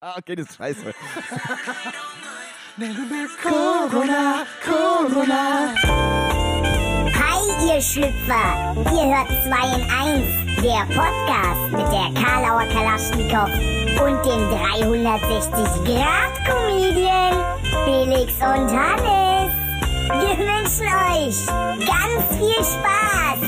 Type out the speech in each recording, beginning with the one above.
Ah, okay, das ist scheiße. Corona, Corona. Hi, ihr Schlüpfer! Ihr hört 2 in 1, der Podcast mit der Karlauer Kalaschnikow und dem 360-Grad-Comedian Felix und Hannes. Wir wünschen euch ganz viel Spaß!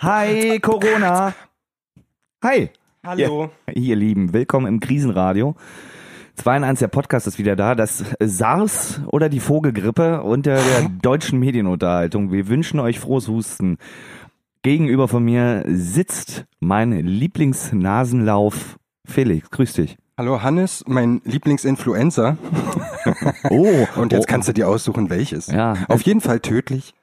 Hi, Corona. Hi. Hallo. Ja, ihr Lieben, willkommen im Krisenradio. 2 in 1, der Podcast ist wieder da. Das SARS oder die Vogelgrippe unter der deutschen Medienunterhaltung. Wir wünschen euch frohes Husten. Gegenüber von mir sitzt mein Lieblingsnasenlauf Felix. Grüß dich. Hallo Hannes, mein Lieblingsinfluencer. Oh, Und jetzt oh, kannst du dir aussuchen, welches. Ja. Auf jeden Fall tödlich.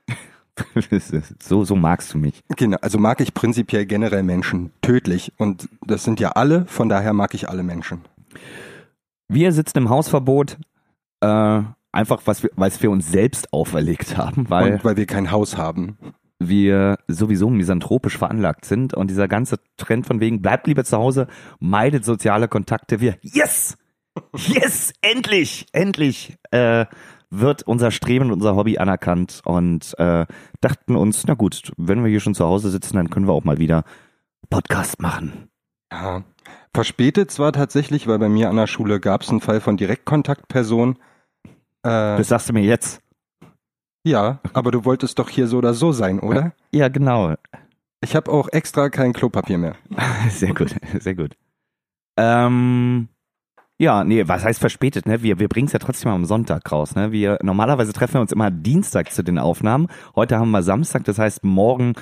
so, so magst du mich. Genau, also mag ich prinzipiell generell Menschen tödlich. Und das sind ja alle, von daher mag ich alle Menschen. Wir sitzen im Hausverbot, äh, einfach was wir, weil wir uns selbst auferlegt haben, weil Und weil wir kein Haus haben. wir sowieso misanthropisch veranlagt sind und dieser ganze Trend von wegen bleibt lieber zu Hause, meidet soziale Kontakte, wir yes, yes, endlich, endlich äh, wird unser Streben und unser Hobby anerkannt und äh, dachten uns, na gut, wenn wir hier schon zu Hause sitzen, dann können wir auch mal wieder Podcast machen. Ja. Verspätet zwar tatsächlich, weil bei mir an der Schule gab es einen Fall von Direktkontaktperson. Äh, Das sagst du mir jetzt. ja, aber du wolltest doch hier so oder so sein, oder? Ja, genau. Ich habe auch extra kein Klopapier mehr. Sehr gut, sehr gut. Ähm, ja, nee, was heißt verspätet, ne? Wir, wir bringen es ja trotzdem am Sonntag raus, ne? Wir, normalerweise treffen wir uns immer Dienstag zu den Aufnahmen. Heute haben wir Samstag, das heißt, morgen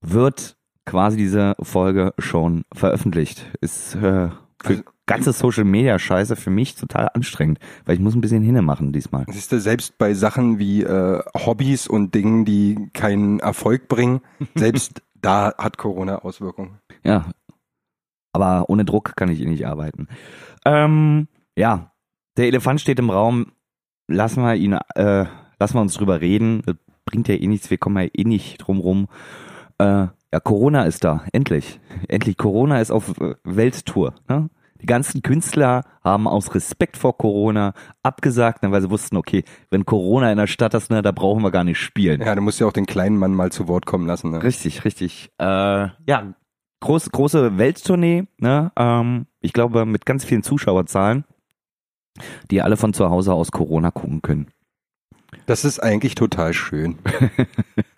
wird quasi diese Folge schon veröffentlicht. Ist äh, für Also- ganze Social Media Scheiße für mich total anstrengend, weil ich muss ein bisschen hinne machen diesmal. Siehst du, selbst bei Sachen wie äh, Hobbys und Dingen, die keinen Erfolg bringen, selbst da hat Corona Auswirkungen. Ja. Aber ohne Druck kann ich eh nicht arbeiten. Ähm, ja, der Elefant steht im Raum. Lassen wir ihn, äh, lassen wir uns drüber reden. Das bringt ja eh nichts, wir kommen ja eh nicht drum rum. Äh, ja, Corona ist da, endlich. Endlich, Corona ist auf äh, Welttour. Ne? Die ganzen Künstler haben aus Respekt vor Corona abgesagt, weil sie wussten, okay, wenn Corona in der Stadt ist, ne, da brauchen wir gar nicht spielen. Ja, du musst ja auch den kleinen Mann mal zu Wort kommen lassen. Ne? Richtig, richtig. Äh, ja, groß, große Welttournee, ne? Ähm, ich glaube, mit ganz vielen Zuschauerzahlen, die alle von zu Hause aus Corona gucken können. Das ist eigentlich total schön.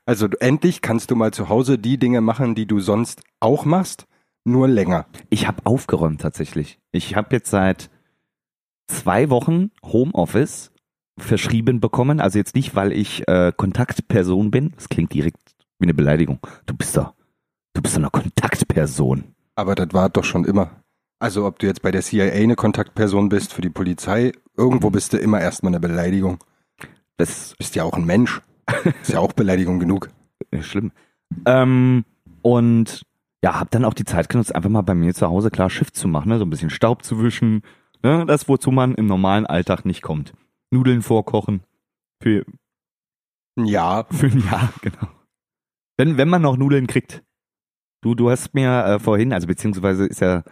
Also endlich kannst du mal zu Hause die Dinge machen, die du sonst auch machst, nur länger. Ich habe aufgeräumt tatsächlich. Ich habe jetzt seit zwei Wochen Homeoffice verschrieben bekommen. Also jetzt nicht, weil ich äh, Kontaktperson bin. Das klingt direkt wie eine Beleidigung. Du bist doch, du bist doch eine Kontaktperson. Aber das war doch schon immer. Also ob du jetzt bei der CIA eine Kontaktperson bist, für die Polizei, irgendwo bist du immer erstmal eine Beleidigung. Das Bist ja auch ein Mensch. Ist ja auch Beleidigung genug. Schlimm. Ähm, und ja, hab dann auch die Zeit genutzt, einfach mal bei mir zu Hause klar Schiff zu machen, ne? so ein bisschen Staub zu wischen. Ne? Das, wozu man im normalen Alltag nicht kommt. Nudeln vorkochen. Für, Ja, für ein Jahr, genau. Wenn, wenn man noch Nudeln kriegt. Du, du hast mir äh, vorhin, also beziehungsweise ist ja,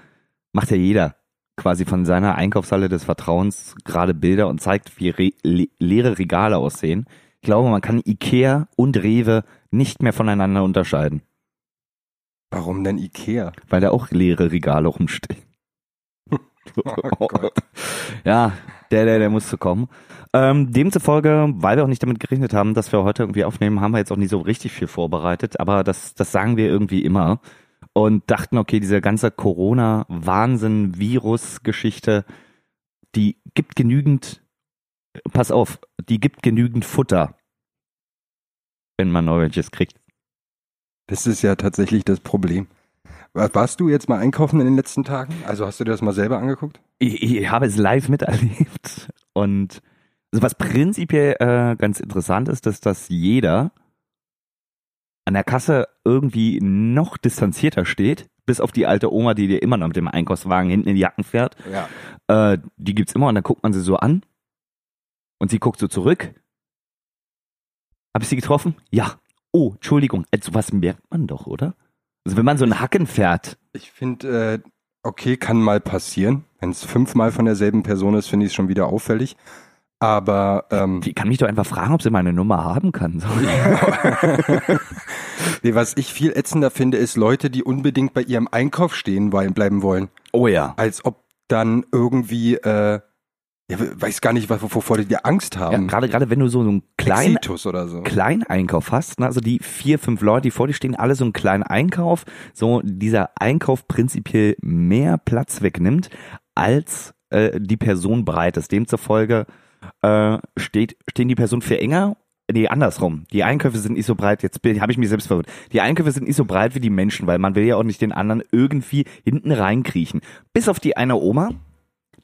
macht ja jeder quasi von seiner Einkaufshalle des Vertrauens gerade Bilder und zeigt, wie re le leere Regale aussehen. Ich glaube, man kann Ikea und Rewe nicht mehr voneinander unterscheiden. warum denn Ikea? weil da auch leere Regale rumstehen. Oh ja, der, der, der musste kommen. Ähm, demzufolge, weil wir auch nicht damit gerechnet haben, dass wir heute irgendwie aufnehmen, haben wir jetzt auch nicht so richtig viel vorbereitet, aber das, das sagen wir irgendwie immer. Und dachten, okay, diese ganze Corona-Wahnsinn-Virus-Geschichte, die gibt genügend, pass auf, die gibt genügend Futter, wenn man noch welches kriegt. Das ist ja tatsächlich das Problem. Wa- Warst du jetzt mal einkaufen in den letzten Tagen? Also hast du dir das mal selber angeguckt? ich, ich habe es live miterlebt und also was prinzipiell äh, ganz interessant ist, dass das jeder an der Kasse irgendwie noch distanzierter steht, bis auf die alte Oma, die dir immer noch mit dem Einkaufswagen hinten in die Jacken fährt. Ja. Äh, die gibt's immer und dann guckt man sie so an und sie guckt so zurück Hab ich sie getroffen? Ja. Oh, Entschuldigung. Also was merkt man doch, oder? Also wenn man so einen Hacken fährt. Ich finde, äh, okay, kann mal passieren. Wenn es fünfmal von derselben Person ist, finde ich es schon wieder auffällig. Aber ähm, Die kann mich doch einfach fragen, ob sie meine Nummer haben kann. Nee, was ich viel ätzender finde, ist Leute, die unbedingt bei ihrem Einkauf stehen bleiben wollen. Oh ja. Als ob dann irgendwie, äh, ja, weiß gar nicht, was- wovor die dir Angst ja haben. gerade, gerade wenn du so einen kleinen, so. Kleineinkauf hast, ne? also die vier, fünf Leute, die vor dir stehen, alle so einen kleinen Einkauf, so dieser Einkauf prinzipiell mehr Platz wegnimmt, als äh, die Person breit ist. Demzufolge äh, steht, stehen die Personen viel enger. Nee, andersrum. Die Einkäufe sind nicht so breit, jetzt habe ich mich selbst verwirrt. Die Einkäufe sind nicht so breit wie die Menschen, weil man will ja auch nicht den anderen irgendwie hinten reinkriechen. Bis auf die eine Oma,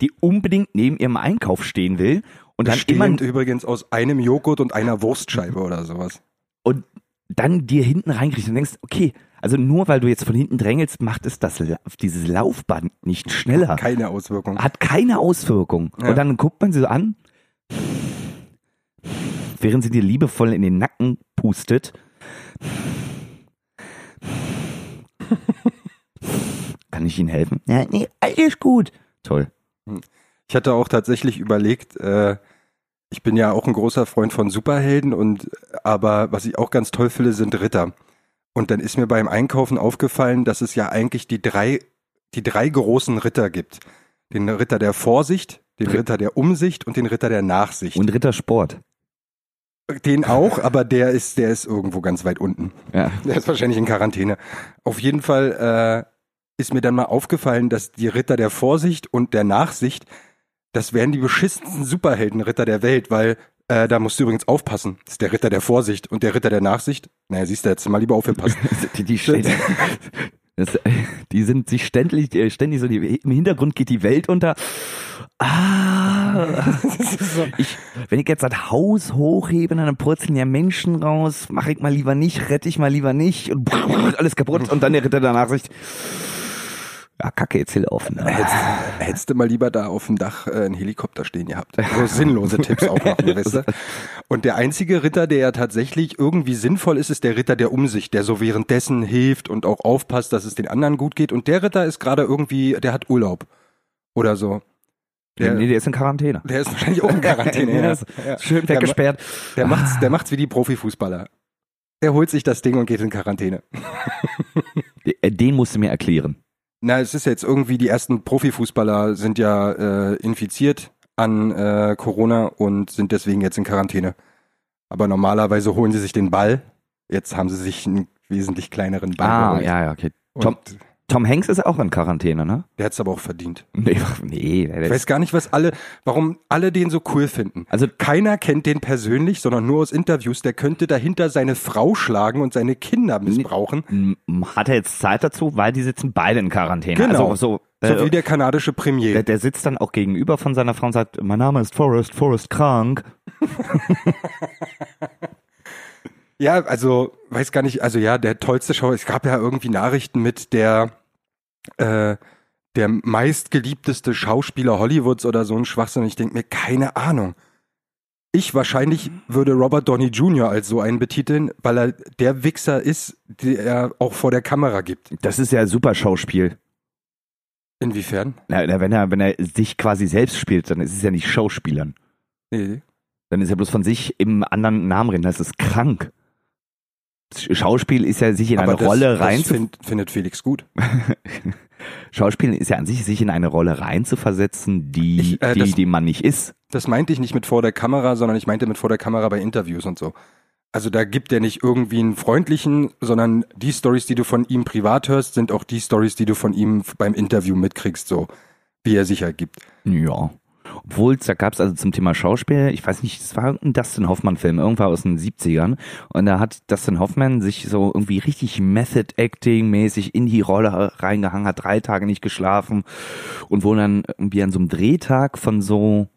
die unbedingt neben ihrem Einkauf stehen will und dann immer Bestehend übrigens aus einem Joghurt und einer Wurstscheibe oder sowas. und dann dir hinten reinkriegst und denkst, okay, also nur weil du jetzt von hinten drängelst, macht es das, dieses Laufband nicht schneller. Keine Auswirkung. Hat keine Auswirkung. Ja. Und dann guckt man sie so an, während sie dir liebevoll in den Nacken pustet. Kann ich Ihnen helfen? Ja, nee, alles gut. Toll. Ich hatte auch tatsächlich überlegt, äh, ich bin ja auch ein großer Freund von Superhelden und aber was ich auch ganz toll finde, sind Ritter. Und dann ist mir beim Einkaufen aufgefallen, dass es ja eigentlich die drei, die drei großen Ritter gibt. Den Ritter der Vorsicht, den Ritter der Umsicht und den Ritter der Nachsicht. Und Rittersport. den auch, aber der ist, der ist irgendwo ganz weit unten. Ja. Der ist wahrscheinlich in Quarantäne. Auf jeden Fall äh, ist mir dann mal aufgefallen, dass die Ritter der Vorsicht und der Nachsicht, das wären die beschissensten Superheldenritter der Welt, weil äh, da musst du übrigens aufpassen. Das ist der Ritter der Vorsicht und der Ritter der Nachsicht. Naja, siehst du, jetzt mal lieber aufgepasst. Die, die, das, die sind sich ständig, äh, ständig so, die, im Hintergrund geht die Welt unter. Ah, ich, wenn ich jetzt das Haus hochhebe, dann purzeln ja Menschen raus, mache ich mal lieber nicht, rette ich mal lieber nicht und alles kaputt und dann der Ritter der Nachsicht. Ja, kacke, jetzt hier laufen. Hättest, hättest du mal lieber da auf dem Dach äh, einen Helikopter stehen gehabt. So sinnlose Tipps auch noch, weißt du? Und der einzige Ritter, der ja tatsächlich irgendwie sinnvoll ist, ist der Ritter der Umsicht, der so währenddessen hilft und auch aufpasst, dass es den anderen gut geht. Und der Ritter ist gerade irgendwie, der hat Urlaub. Oder so. Der, nee, der ist in Quarantäne. der ist wahrscheinlich auch in Quarantäne. Ja, ja. Schön weggesperrt. Der macht's, der macht's wie die Profifußballer. Der holt sich das Ding und geht in Quarantäne. Äh, Den musst du mir erklären. Na, es ist jetzt irgendwie, die ersten Profifußballer sind ja äh, infiziert an äh, Corona und sind deswegen jetzt in Quarantäne. Aber normalerweise holen sie sich den Ball. Jetzt haben sie sich einen wesentlich kleineren Ball Ah, geholt. ja, ja, okay. Tom, Tom Hanks ist auch in Quarantäne, ne? Der hat's aber auch verdient. Nee, nee. Ich weiß gar nicht, was alle, warum alle den so cool finden. Also Keiner kennt den persönlich, sondern nur aus Interviews. Der könnte dahinter seine Frau schlagen und seine Kinder missbrauchen. hat er jetzt Zeit dazu, weil die sitzen beide in Quarantäne. Genau. Also, so, So äh, wie der kanadische Premier. der, der sitzt dann auch gegenüber von seiner Frau und sagt, mein Name ist Forrest, Forrest krank. Ja, also weiß gar nicht, also ja, der tollste Schauspieler, es gab ja irgendwie Nachrichten mit der äh, der meistgeliebteste Schauspieler Hollywoods oder so ein Schwachsinn. Ich denke mir, keine Ahnung. Ich wahrscheinlich würde Robert Downey Jr. als so einen betiteln, weil er der Wichser ist, der er auch vor der Kamera gibt. Das ist ja super Schauspiel. Inwiefern? Na, na, wenn er, wenn er sich quasi selbst spielt, dann ist es ja nicht Schauspielern. Nee. Dann ist er bloß von sich im anderen Namen reden. Das ist krank. Schauspiel ist ja sich in eine Aber das, Rolle rein das find, findet Felix gut. Schauspielen ist ja an sich, sich in eine Rolle reinzuversetzen, die, Ich, äh, die, das- die man nicht ist. Das meinte ich nicht mit vor der Kamera, sondern ich meinte mit vor der Kamera bei Interviews und so. Also da gibt er nicht irgendwie einen freundlichen, sondern die Stories, die du von ihm privat hörst, sind auch die Stories, die du von ihm beim Interview mitkriegst, so wie er sich ergibt. Ja. Obwohl, da gab es also zum Thema Schauspiel, ich weiß nicht, es war ein Dustin Hoffmann-Film, irgendwann aus den 70ern. Und da hat Dustin Hoffmann sich so irgendwie richtig Method-Acting-mäßig in die Rolle reingehangen, hat drei Tage nicht geschlafen und wurde dann irgendwie an so einem Drehtag von so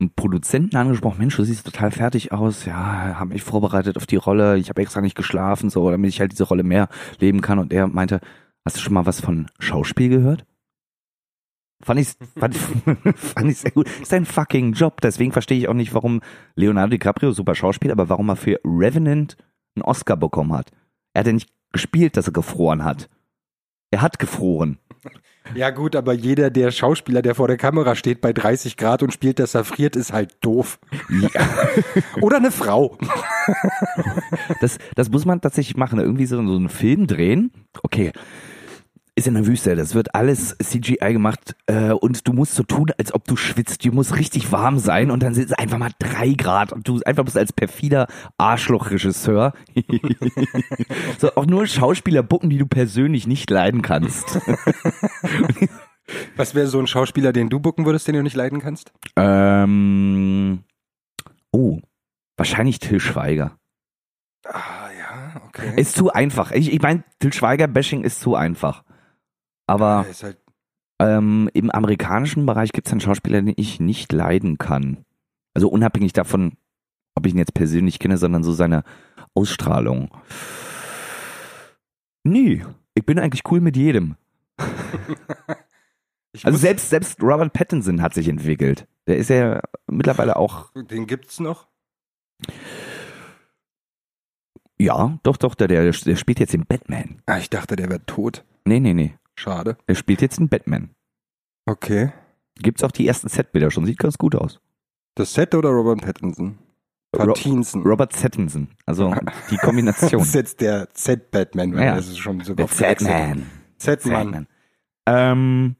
einem Produzenten angesprochen, Mensch, du siehst total fertig aus, ja, habe mich vorbereitet auf die Rolle, ich habe extra nicht geschlafen, so, damit ich halt diese Rolle mehr leben kann. Und er meinte, hast du schon mal was von Schauspiel gehört? Fand ich, fand, fand ich sehr gut. Ist ein fucking Job. Deswegen verstehe ich auch nicht, warum Leonardo DiCaprio, super Schauspieler, aber warum er für Revenant einen Oscar bekommen hat. Er hat ja nicht gespielt, dass er gefroren hat. Er hat gefroren. Ja gut, aber jeder der Schauspieler, der vor der Kamera steht bei 30 Grad und spielt, dass er friert, ist halt doof. Oder eine Frau. Das, das muss man tatsächlich machen. Irgendwie so, so einen Film drehen. Okay. Ist in der Wüste, das wird alles CGI gemacht äh, und du musst so tun, als ob du schwitzt. Du musst richtig warm sein und dann sind es einfach mal drei Grad und du einfach bist als perfider Arschloch-Regisseur. so auch nur Schauspieler bucken, die du persönlich nicht leiden kannst. Was wäre so ein Schauspieler, den du bucken würdest, den du nicht leiden kannst? ähm, oh, wahrscheinlich Till Schweiger. Ah, ja, okay. Ist zu einfach. Ich, ich meine, Till Schweiger-Bashing ist zu einfach. Aber ist halt, ähm, im amerikanischen Bereich gibt es einen Schauspieler, den ich nicht leiden kann. Also unabhängig davon, ob ich ihn jetzt persönlich kenne, sondern so seine Ausstrahlung. Nee, ich bin eigentlich cool mit jedem. Also selbst, selbst Robert Pattinson hat sich entwickelt. Der ist ja mittlerweile auch, den gibt's noch. ja, doch, doch, der, der, der spielt jetzt den Batman. Ah, ich dachte, der wäre tot. Nee, nee, nee. Schade. Der spielt jetzt den Batman. Okay. Gibt's auch die ersten Setbilder schon, sieht ganz gut aus. Das Set oder Robert Pattinson? Pattinson. Robert Pattinson, also die Kombination. Das ist jetzt der Z-Batman, weil Ja. das ist schon sogar. Z-Mann. Batman. Ähm,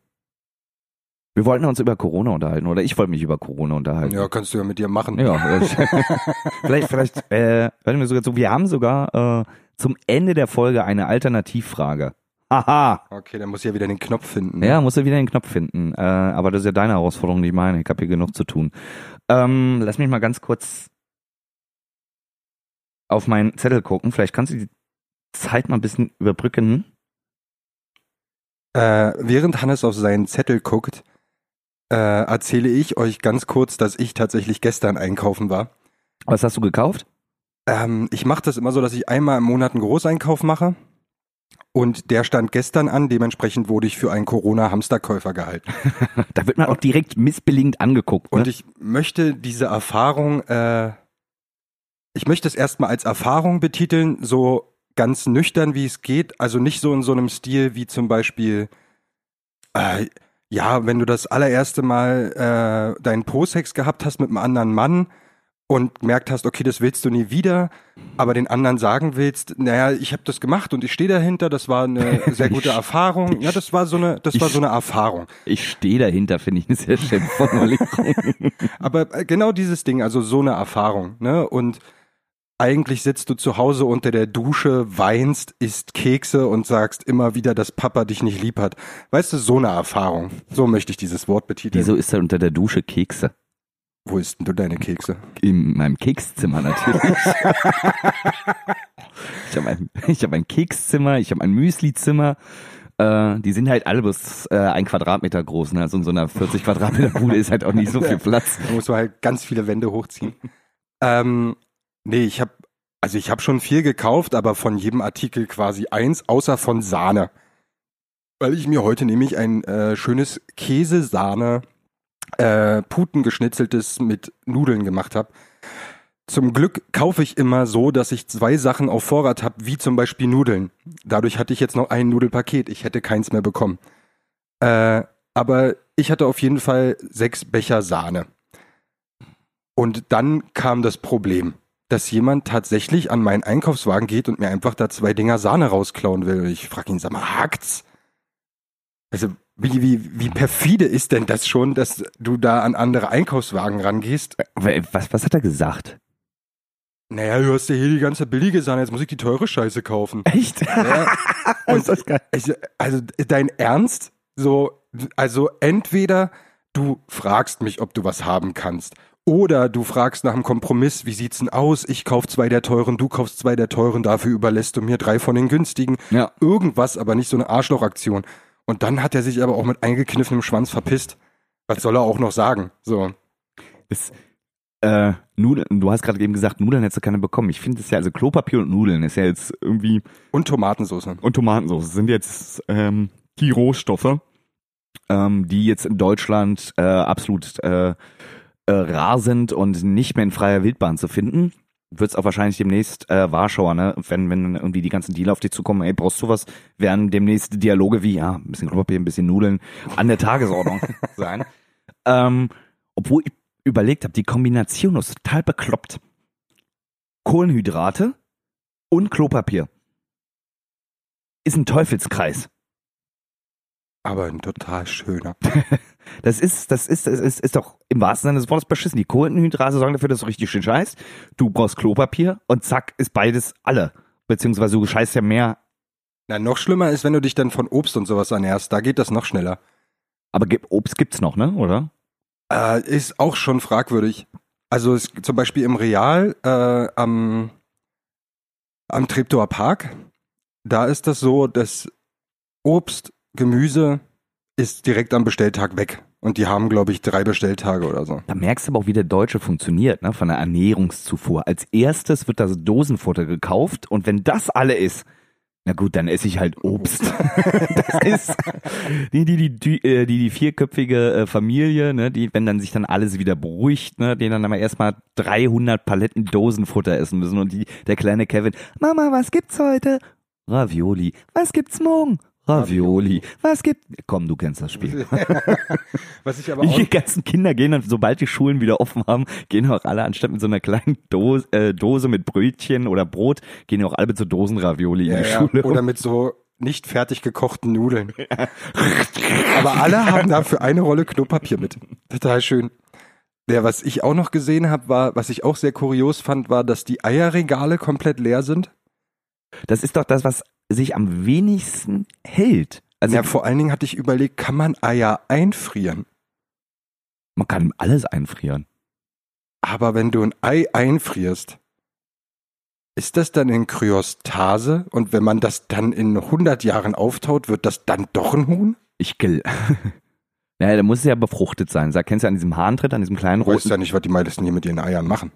wir wollten uns über Corona unterhalten, oder ich wollte mich über Corona unterhalten. Ja, kannst du ja mit dir machen. Ja, äh, vielleicht, vielleicht, äh, hören wir sogar zu. Wir haben sogar äh, zum Ende der Folge eine Alternativfrage. Haha. Okay, dann muss ich ja wieder den Knopf finden. Ja, musst du wieder den Knopf finden. Äh, aber das ist ja deine Herausforderung, nicht meine. Ich habe hier genug zu tun. Ähm, lass mich mal ganz kurz auf meinen Zettel gucken. Vielleicht kannst du die Zeit mal ein bisschen überbrücken. Äh, während Hannes auf seinen Zettel guckt, äh, erzähle ich euch ganz kurz, dass ich tatsächlich gestern einkaufen war. Was hast du gekauft? Ähm, ich mache das immer so, dass ich einmal im Monat einen Großeinkauf mache. Und der stand gestern an, dementsprechend wurde ich für einen Corona-Hamsterkäufer gehalten. Da wird man auch direkt missbilligend angeguckt. Ne? Und ich möchte diese Erfahrung, äh, ich möchte es erstmal als Erfahrung betiteln, so ganz nüchtern wie es geht. Also nicht so in so einem Stil wie zum Beispiel, äh, ja, wenn du das allererste Mal äh, deinen Po-Sex gehabt hast mit einem anderen Mann und gemerkt hast, okay, das willst du nie wieder, aber den anderen sagen willst, naja, ich habe das gemacht und ich stehe dahinter, das war eine sehr gute Erfahrung. Ja, das war so eine, das war so eine Erfahrung. ich stehe dahinter, finde ich eine sehr schöne Formulierung. Aber äh, genau dieses Ding, also so eine Erfahrung, ne? Und eigentlich sitzt du zu Hause unter der Dusche, weinst, isst Kekse und sagst immer wieder, dass Papa dich nicht lieb hat. Weißt du, so eine Erfahrung. So möchte ich dieses Wort betiteln. Wieso ist da unter der Dusche Kekse? Wo isst denn du deine Kekse? In meinem Kekszimmer natürlich. ich habe ein, ich hab ein Kekszimmer, ich habe ein Müslizimmer. Äh, die sind halt alle bloß äh, ein Quadratmeter groß. Ne? Also in so einer 40 Quadratmeter Bude ist halt auch nicht so viel Platz. Da musst du halt ganz viele Wände hochziehen. ähm, nee, ich habe also ich habe schon viel gekauft, aber von jedem Artikel quasi eins, außer von Sahne. Weil ich mir heute nämlich ein äh, schönes Käsesahne äh, Putengeschnitzeltes mit Nudeln gemacht habe. Zum Glück kaufe ich immer so, dass ich zwei Sachen auf Vorrat habe, wie zum Beispiel Nudeln. Dadurch hatte ich jetzt noch ein Nudelpaket. Ich hätte keins mehr bekommen. Äh, aber ich hatte auf jeden Fall sechs Becher Sahne. Und dann kam das Problem, dass jemand tatsächlich an meinen Einkaufswagen geht und mir einfach da zwei Dinger Sahne rausklauen will. Und ich frage ihn, sag mal, hakt's? Also, wie, wie, wie perfide ist denn das schon, dass du da an andere Einkaufswagen rangehst? Was, was hat er gesagt? Naja, du hast ja hier die ganze billige Sahne, jetzt muss ich die teure Scheiße kaufen. Echt? Ja, ist das geil. also, also dein Ernst? So, also entweder du fragst mich, ob du was haben kannst. Oder du fragst nach einem Kompromiss, wie sieht's denn aus? Ich kauf zwei der teuren, du kaufst zwei der teuren, dafür überlässt du mir drei von den günstigen. Ja. Irgendwas, aber nicht so eine Arschlochaktion. Und dann hat er sich aber auch mit eingekniffenem Schwanz verpisst. Was soll er auch noch sagen? So. Das, äh, Nudeln, du hast gerade eben gesagt, Nudeln hättest du keine bekommen. Ich finde es ja, also Klopapier und Nudeln ist ja jetzt irgendwie Und Tomatensauce. und Tomatensauce sind jetzt ähm, die Rohstoffe, ähm, die jetzt in Deutschland äh, absolut äh, äh, rar sind und nicht mehr in freier Wildbahn zu finden. Wird es auch wahrscheinlich demnächst äh, Warschauer, ne? Wenn, wenn irgendwie die ganzen Dealer auf dich zukommen, ey, brauchst du was, werden demnächst Dialoge wie, ja, ein bisschen Klopapier, ein bisschen Nudeln an der Tagesordnung sein. Ähm, obwohl ich überlegt habe, die Kombination ist total bekloppt. Kohlenhydrate und Klopapier. Ist ein Teufelskreis. Aber ein total schöner. Das ist, das ist, das ist, ist doch im wahrsten Sinne des Wortes beschissen. Die Kohlenhydrate sorgen dafür, dass du richtig schön scheißt. Du brauchst Klopapier und zack, ist beides alle. Beziehungsweise du scheißt ja mehr. Na, noch schlimmer ist, wenn du dich dann von Obst und sowas ernährst. Da geht das noch schneller. Aber gibt- Obst gibt's noch, ne? Oder? Äh, ist auch schon fragwürdig. Also es, zum Beispiel im Real äh, am, am Treptower Park, da ist das so, dass Obst, Gemüse ist direkt am Bestelltag weg. Und die haben, glaube ich, drei Bestelltage oder so. Da merkst du aber auch, wie der Deutsche funktioniert, ne? Von der Ernährungszufuhr. Als erstes wird das Dosenfutter gekauft und wenn das alle ist, na gut, dann esse ich halt Obst. das ist die, die, die, die, äh, die, die vierköpfige äh, Familie, ne, die, wenn dann sich dann alles wieder beruhigt, ne, die dann aber erstmal 300 Paletten Dosenfutter essen müssen und die, der kleine Kevin, Mama, was gibt's heute? Ravioli. Was gibt's morgen? Ravioli. Was gibt? Komm, du kennst das Spiel. Was ich aber auch, Die ganzen Kinder gehen dann, sobald die Schulen wieder offen haben, gehen auch alle anstatt mit so einer kleinen Dose, äh, Dose mit Brötchen oder Brot, gehen auch alle mit so Dosen Ravioli in ja, die ja, Schule. oder mit so nicht fertig gekochten Nudeln. aber alle haben dafür eine Rolle Klopapier mit. Total schön. Ja, was ich auch noch gesehen habe, war, was ich auch sehr kurios fand, war, dass die Eierregale komplett leer sind. Das ist doch das, was sich am wenigsten hält. Also ja, vor allen Dingen hatte ich überlegt, kann man Eier einfrieren? man kann alles einfrieren. Aber wenn du ein Ei einfrierst, ist das dann in Kryostase? Und wenn man das dann in 100 Jahren auftaut, wird das dann doch ein Huhn? Ich gel. Naja, da muss es ja befruchtet sein. Da kennst du an diesem Hahntritt, an diesem kleinen Du weißt roten. ja nicht, was die meisten hier mit ihren Eiern machen.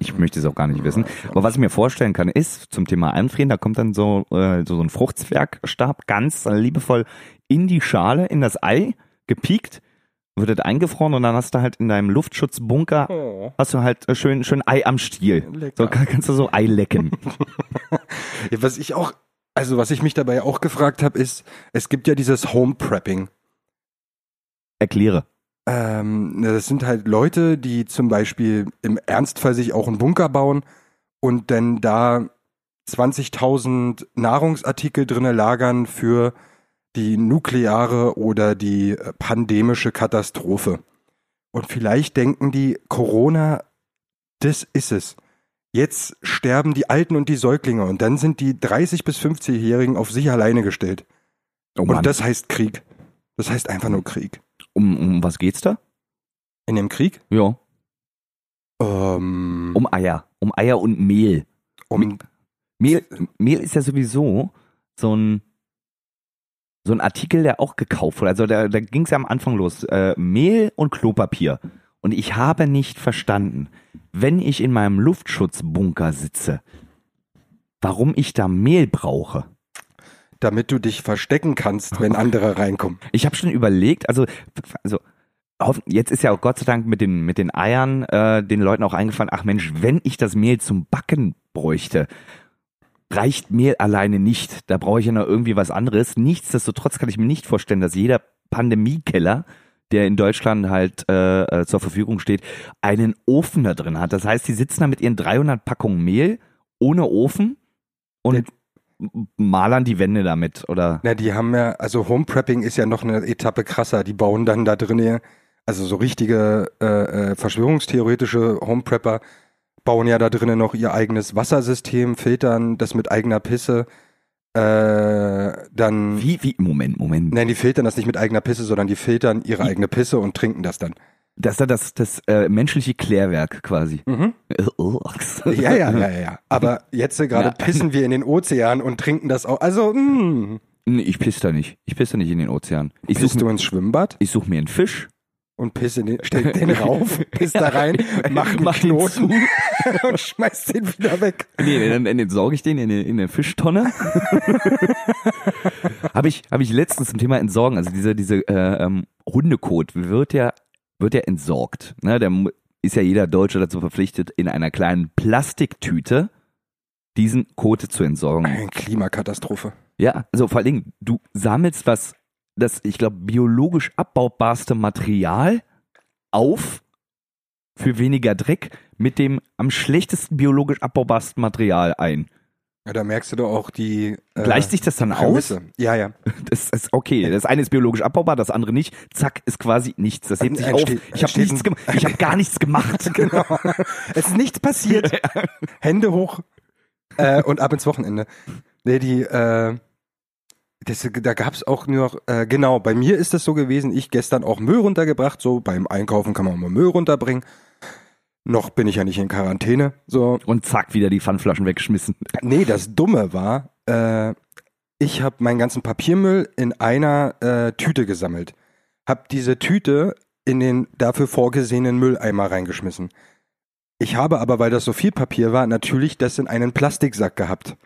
Ich möchte es auch gar nicht wissen. Aber was ich mir vorstellen kann, ist zum Thema Einfrieren, da kommt dann so, äh, so, ein Fruchtzwergstab ganz liebevoll in die Schale, in das Ei, gepiekt, wird das eingefroren und dann hast du halt in deinem Luftschutzbunker, hast du halt äh, schön, schön Ei am Stiel. Lecker. So kann, kannst du so Ei lecken. Ja, was ich auch, also was ich mich dabei auch gefragt habe, ist, es gibt ja dieses Home Prepping. Erkläre. Ähm, das sind halt Leute, die zum Beispiel im Ernstfall sich auch einen Bunker bauen und dann da 20.000 Nahrungsartikel drinne lagern für die nukleare oder die äh, pandemische Katastrophe. Und vielleicht denken die, Corona, das ist es. Jetzt sterben die Alten und die Säuglinge und dann sind die 30 bis 50-Jährigen auf sich alleine gestellt. Oh. Und das heißt Krieg. Das heißt einfach nur Krieg. Um, um was geht's da? In dem Krieg? Ja. Ähm, Um Eier. Um Eier und Mehl. um Mehl, Mehl ist ja sowieso so ein so ein Artikel, der auch gekauft wurde. Also da, da ging es ja am Anfang los. Äh, Mehl und Klopapier. Und ich habe nicht verstanden, wenn ich in meinem Luftschutzbunker sitze, warum ich da Mehl brauche. Damit du dich verstecken kannst, wenn andere reinkommen. Ich habe schon überlegt, also, also jetzt ist ja auch Gott sei Dank mit den, mit den Eiern äh, den Leuten auch eingefallen, ach Mensch, wenn ich das Mehl zum Backen bräuchte, reicht Mehl alleine nicht. Da brauche ich ja noch irgendwie was anderes. Nichtsdestotrotz kann ich mir nicht vorstellen, dass jeder Pandemiekeller, der in Deutschland halt äh, äh, zur Verfügung steht, einen Ofen da drin hat. Das heißt, die sitzen da mit ihren 300 Packungen Mehl ohne Ofen und malern die Wände damit oder Na, die haben ja, also Home Prepping ist ja noch eine Etappe krasser. Die bauen dann da drin, also so richtige äh, äh, verschwörungstheoretische Home Prepper bauen ja da drinnen noch ihr eigenes Wassersystem, filtern das mit eigener Pisse. Äh, dann, Wie, wie, Moment, Moment. nein, die filtern das nicht mit eigener Pisse, sondern die filtern ihre Wie? eigene Pisse und trinken das dann. Das ist ja das, das äh, menschliche Klärwerk quasi. Mhm. Ja, ja, ja, ja, ja. Aber jetzt gerade Ja. pissen wir in den Ozean und trinken das auch. Also, mh, Nee, ich piss da nicht. Ich piss da nicht in den Ozean. Ich pisst suche du ins Schwimmbad? ich such mir einen Fisch, und pisst in den, stellt den rauf, pisst da rein, macht einen Macht den Knoten und schmeißt den wieder weg. Nee, dann, dann entsorge ich den in eine, in eine Fischtonne. habe ich, hab ich letztens zum Thema Entsorgen, also diese, diese äh, ähm, Hundekot wird ja, wird ja entsorgt. Ne? Da mu- ist ja jeder Deutsche dazu verpflichtet, in einer kleinen Plastiktüte diesen Kot zu entsorgen. Eine Klimakatastrophe. Ja, also vor allen Dingen, du sammelst was, das, ich glaube, biologisch abbaubarste Material auf für weniger Dreck mit dem am schlechtesten biologisch abbaubarsten Material ein. Ja, da merkst du doch auch die äh, Gleicht sich das dann aus? Ja, ja. Das ist okay. Das eine ist biologisch abbaubar, das andere nicht. Zack, ist quasi nichts. Das hebt sich auf. Ich habe nichts gemacht. Ich habe gar nichts gemacht. Genau. es ist nichts passiert. Hände hoch äh, und ab ins Wochenende. Nee, die, äh, das, da gab's auch nur noch, äh, genau, bei mir ist das so gewesen, ich gestern auch Müll runtergebracht, so beim Einkaufen kann man auch mal Müll runterbringen. Noch bin ich ja nicht in Quarantäne, so. Und zack, wieder die Pfandflaschen weggeschmissen. Nee, das Dumme war, äh, ich habe meinen ganzen Papiermüll in einer äh, Tüte gesammelt. Hab diese Tüte in den dafür vorgesehenen Mülleimer reingeschmissen. Ich habe aber, weil das so viel Papier war, natürlich das in einen Plastiksack gehabt.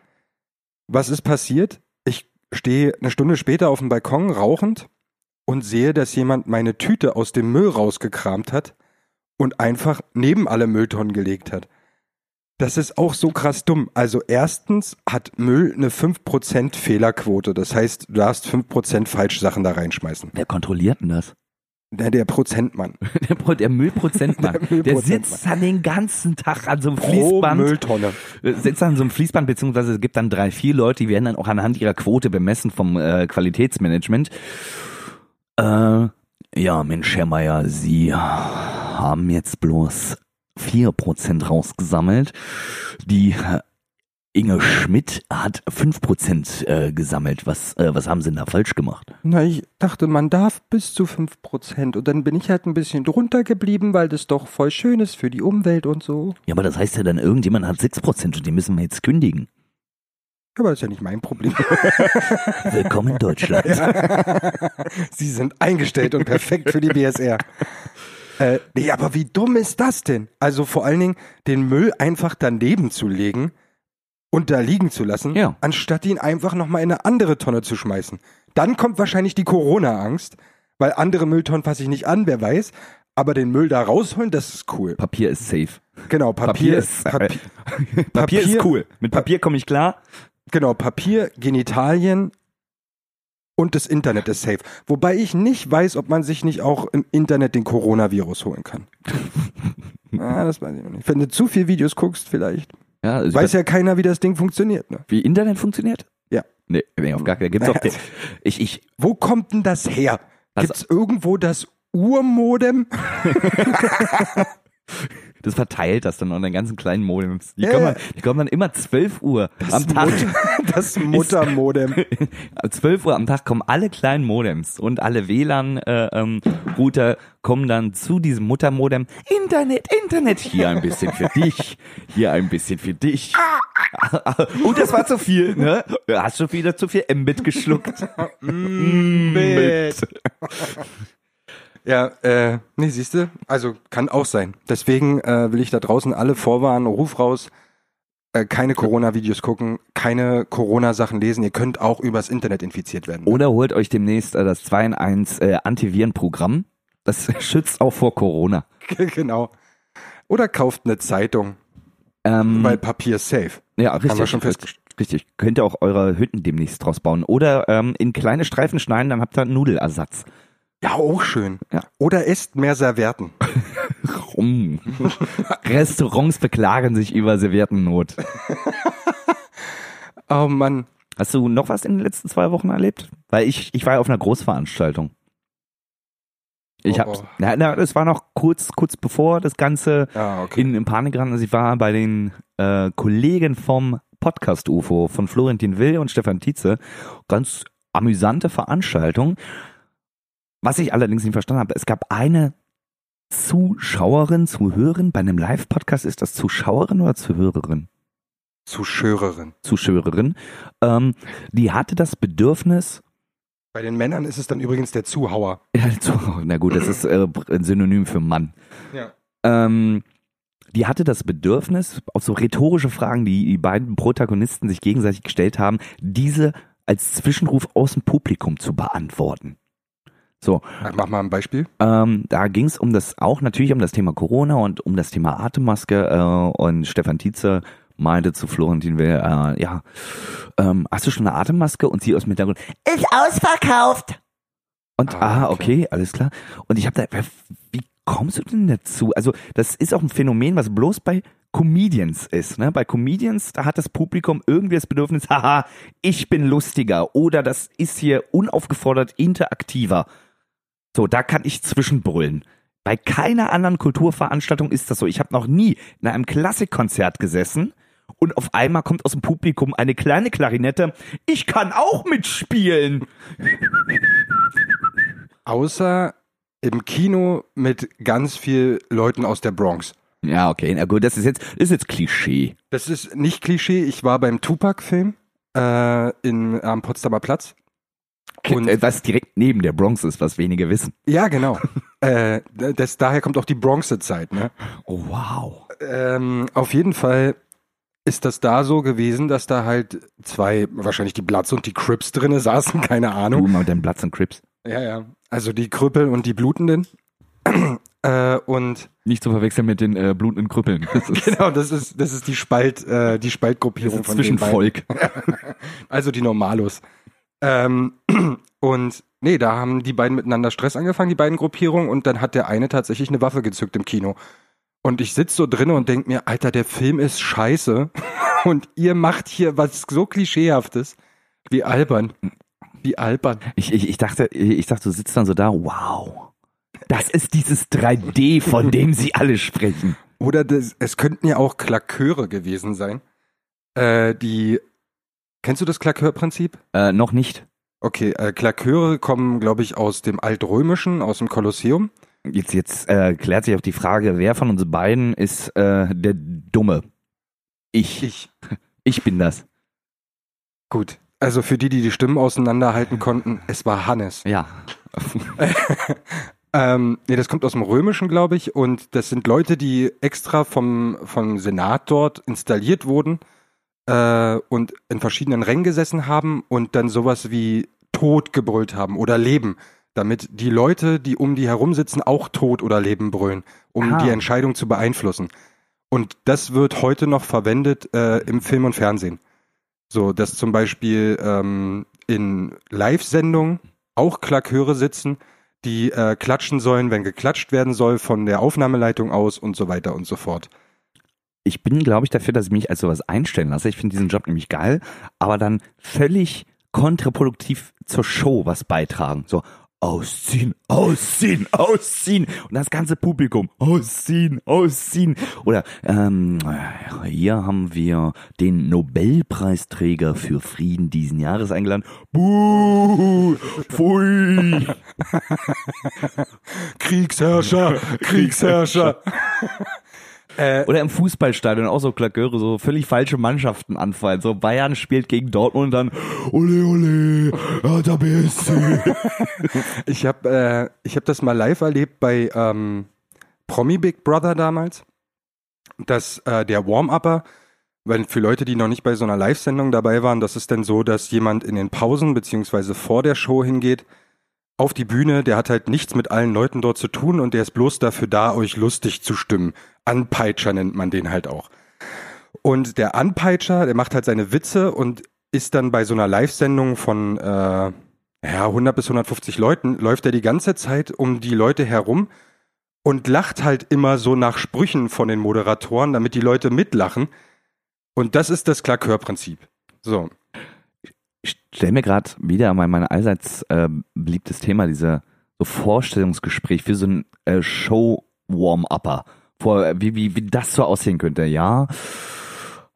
Was ist passiert? Ich stehe eine Stunde später auf dem Balkon rauchend und sehe, dass jemand meine Tüte aus dem Müll rausgekramt hat und einfach neben alle Mülltonnen gelegt hat. Das ist auch so krass dumm. Also erstens hat Müll eine 5% Fehlerquote. Das heißt, du darfst 5% Falschsachen da reinschmeißen. Wer kontrolliert denn das? Der, der Prozentmann. Der, Pro- der Müllprozentmann. Der Der, Müllprozentmann. sitzt dann den ganzen Tag an so einem Pro Fließband. Mülltonne. Äh, sitzt an so einem Fließband, beziehungsweise es gibt dann drei, vier Leute, die werden dann auch anhand ihrer Quote bemessen vom äh, Qualitätsmanagement. Äh, ja, Mensch, Herr Meier, Sie haben jetzt bloß 4% rausgesammelt. Die äh, Inge Schmidt hat 5% äh, gesammelt. Was, äh, was haben Sie denn da falsch gemacht? Na, ich dachte, man darf bis zu 5%. Und dann bin ich halt ein bisschen drunter geblieben, weil das doch voll schön ist für die Umwelt und so. Ja, aber das heißt ja dann, irgendjemand hat 6% und die müssen wir jetzt kündigen. Aber das ist ja nicht mein Problem. Willkommen in Deutschland. Sie sind eingestellt und perfekt für die BSR. Äh, nee, aber wie dumm ist das denn? Also vor allen Dingen den Müll einfach daneben zu legen und da liegen zu lassen, Ja. anstatt ihn einfach nochmal in eine andere Tonne zu schmeißen. Dann kommt wahrscheinlich die Corona-Angst, weil andere Mülltonnen fasse ich nicht an, wer weiß. Aber den Müll da rausholen, das ist cool. Papier ist safe. Genau, Papier, Papier ist- Papier, Papier, Papier- ist cool. Mit Papier komme ich klar. Genau, Papier, Genitalien und das Internet ist safe. Wobei ich nicht weiß, ob man sich nicht auch im Internet den Coronavirus holen kann. ah, das weiß ich noch nicht. Wenn du zu viel Videos guckst, vielleicht. Ja, also Weiß ja keiner, wie das Ding funktioniert. Ne? wie Internet funktioniert? Ja. Nee, nee auf gar keinen Gibt's auch ich, ich, Wo kommt denn das her? Was- Gibt's irgendwo das Urmodem? das verteilt das dann an den ganzen kleinen Modems. Die, Ja, kommen, ja. dann, die kommen dann immer 12 Uhr am Tag. Mutter, das Muttermodem. 12 Uhr am Tag kommen alle kleinen Modems und alle WLAN-Router äh, ähm, kommen dann zu diesem Muttermodem. Internet, Internet, hier ein bisschen für dich, hier ein bisschen für dich. Und das war zu viel, ne? Du hast schon wieder zu viel Mbit geschluckt. Mbit. Ja, äh, nee, siehst du? Also kann auch sein. Deswegen äh, will ich da draußen alle vorwarnen, Ruf raus, äh, keine Corona-Videos gucken, keine Corona-Sachen lesen. Ihr könnt auch übers Internet infiziert werden. Oder holt euch demnächst äh, das 2 in 1 äh, Antivirenprogramm. Das schützt auch vor Corona. genau. Oder kauft eine Zeitung, Ähm, weil Papier ist safe. ja, richtig. Haben wir schon festgestellt. Richtig. Könnt ihr auch eure Hütten demnächst draus bauen. Oder ähm, in kleine Streifen schneiden, dann habt ihr einen Nudelersatz. Ja, auch schön. Ja. Oder esst mehr Servietten. Rum. Restaurants beklagen sich über Serviettennot. Oh Mann. Hast du noch was in den letzten zwei Wochen erlebt? Weil ich, ich war ja auf einer Großveranstaltung. Ich Oh, hab, oh. na, na, das war noch kurz, kurz bevor das Ganze Ja, okay. in, in Panik ran. Also ich war bei den äh, Kollegen vom Podcast UFO von Florentin Will und Stefan Tietze. Ganz amüsante Veranstaltung. Was ich allerdings nicht verstanden habe, es gab eine Zuschauerin, Zuhörerin. Bei einem Live-Podcast ist das Zuschauerin oder Zuhörerin? Zuschörerin. Zuschauerin. Ähm, die hatte das Bedürfnis, Bei den Männern ist es dann übrigens der Zuhauer. Ja, Zuhauer. Na gut, das ist äh, ein Synonym für Mann. Ja. Ähm, die hatte das Bedürfnis, auf so rhetorische Fragen, die die beiden Protagonisten sich gegenseitig gestellt haben, diese als Zwischenruf aus dem Publikum zu beantworten. So, Ach, Mach mal ein Beispiel. ähm, da ging es um das auch natürlich um das Thema Corona und um das Thema Atemmaske äh, und Stefan Tietze meinte zu Florentin Will, äh, ja, ähm, hast du schon eine Atemmaske? Und sie aus dem Hintergrund, ist ausverkauft. Und Ah, ah, okay, alles klar. Und ich habe da, wie kommst du denn dazu? Also das ist auch ein Phänomen, was bloß bei Comedians ist. Ne? Bei Comedians, da hat das Publikum irgendwie das Bedürfnis, haha, ich bin lustiger oder das ist hier unaufgefordert interaktiver. So, da kann ich zwischenbrüllen. Bei keiner anderen Kulturveranstaltung ist das so. Ich habe noch nie in einem Klassikkonzert gesessen und auf einmal kommt aus dem Publikum eine kleine Klarinette. Ich kann auch mitspielen. Außer im Kino mit ganz viel Leuten aus der Bronx. Ja, okay, na gut, das ist jetzt, ist jetzt Klischee. Das ist nicht Klischee. Ich war beim Tupac-Film äh, in, am Potsdamer Platz. Und- Und was direkt neben der Bronx ist, was wenige wissen. Ja, genau. äh, das, daher kommt auch die Bronze-Zeit. Ne? Oh, wow. Ähm, auf jeden Fall ist das da so gewesen, dass da halt zwei, wahrscheinlich die Bloods und die Crips drinne saßen, keine Du Ahnung. mal mit deinen Platz und Crips. Ja, ja. Also die Krüppel und die Blutenden. äh, und Nicht zu verwechseln mit den äh, blutenden Krüppeln. Das ist, genau, das ist, das ist die Spalt, äh, die Spaltgruppierung von den beiden. Zwischenvolk. Also die Normalos. Ähm, und nee, da haben die beiden miteinander Stress angefangen, die beiden Gruppierungen, und dann hat der eine tatsächlich eine Waffe gezückt im Kino. Und ich sitze so drinne und denk mir, Alter, der Film ist scheiße. Und ihr macht hier was so Klischeehaftes. Wie albern. Wie albern. Ich, ich, ich dachte, ich dachte, du sitzt dann so da, wow. Das ist dieses 3D, von dem sie alle sprechen. Oder das, es könnten ja auch Klaköre gewesen sein. Äh, die. Kennst du das Klakörprinzip? Äh, noch nicht. Okay, äh, Klaköre kommen, glaube ich, aus dem Altrömischen, aus dem Kolosseum. Jetzt, jetzt äh, klärt sich auch die Frage, wer von uns beiden ist äh, der Dumme? Ich. Ich. Ich bin das. Gut. Also für die, die die Stimmen auseinanderhalten konnten, es war Hannes. Ja. Ähm, nee, das kommt aus dem Römischen, glaube ich, und das sind Leute, die extra vom, vom Senat dort installiert wurden äh, und in verschiedenen Rängen gesessen haben und dann sowas wie Tod gebrüllt haben oder Leben, damit die Leute, die um die herum sitzen, auch Tod oder Leben brüllen, um Ah. die Entscheidung zu beeinflussen. Und das wird heute noch verwendet äh, im Film und Fernsehen. So, dass zum Beispiel ähm, in Live-Sendungen auch Klaköre sitzen, die äh, klatschen sollen, wenn geklatscht werden soll von der Aufnahmeleitung aus und so weiter und so fort. Ich bin, glaube ich, dafür, dass ich mich als sowas einstellen lasse. Ich finde diesen Job nämlich geil, aber dann völlig kontraproduktiv zur Show was beitragen. So, ausziehen, ausziehen, ausziehen. Und das ganze Publikum, ausziehen, ausziehen. Oder, ähm, hier haben wir den Nobelpreisträger für Frieden diesen Jahres eingeladen. Buh, pfui. Kriegsherrscher, Kriegsherrscher. äh, Oder im Fußballstadion auch so Klaköre, so völlig falsche Mannschaften anfallen. So Bayern spielt gegen Dortmund und dann Ole Ole, Hertha BSC. ich habe äh, ich hab das mal live erlebt bei ähm, Promi Big Brother damals, dass äh, der Warm-Upper, weil für Leute, die noch nicht bei so einer Live-Sendung dabei waren, das ist dann so, dass jemand in den Pausen beziehungsweise vor der Show hingeht, auf die Bühne, der hat halt nichts mit allen Leuten dort zu tun und der ist bloß dafür da, euch lustig zu stimmen. Anpeitscher nennt man den halt auch. Und der Anpeitscher, der macht halt seine Witze und ist dann bei so einer Live-Sendung von äh, ja, 100 bis 150 Leuten, läuft er die ganze Zeit um die Leute herum und lacht halt immer so nach Sprüchen von den Moderatoren, damit die Leute mitlachen. Und das ist das Klakörprinzip. So. Ich stelle mir gerade wieder mein, mein allseits äh, beliebtes Thema, diese so Vorstellungsgespräch für so ein äh, Show-Warm-Upper. Vor, äh, wie, wie, wie das so aussehen könnte. Ja,